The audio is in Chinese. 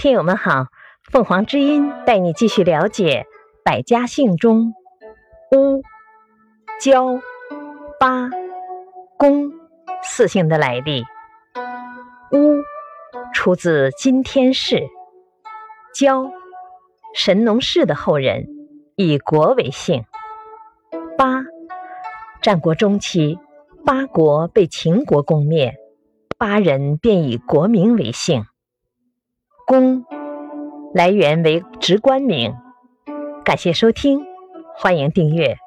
听友们好，凤凰之音带你继续了解百家姓中乌、焦、巴、公四姓的来历。乌出自今天氏，焦神农氏的后人，以国为姓。巴战国中期，巴国被秦国攻灭，巴人便以国名为姓。公来源为直观名，感谢收听，欢迎订阅。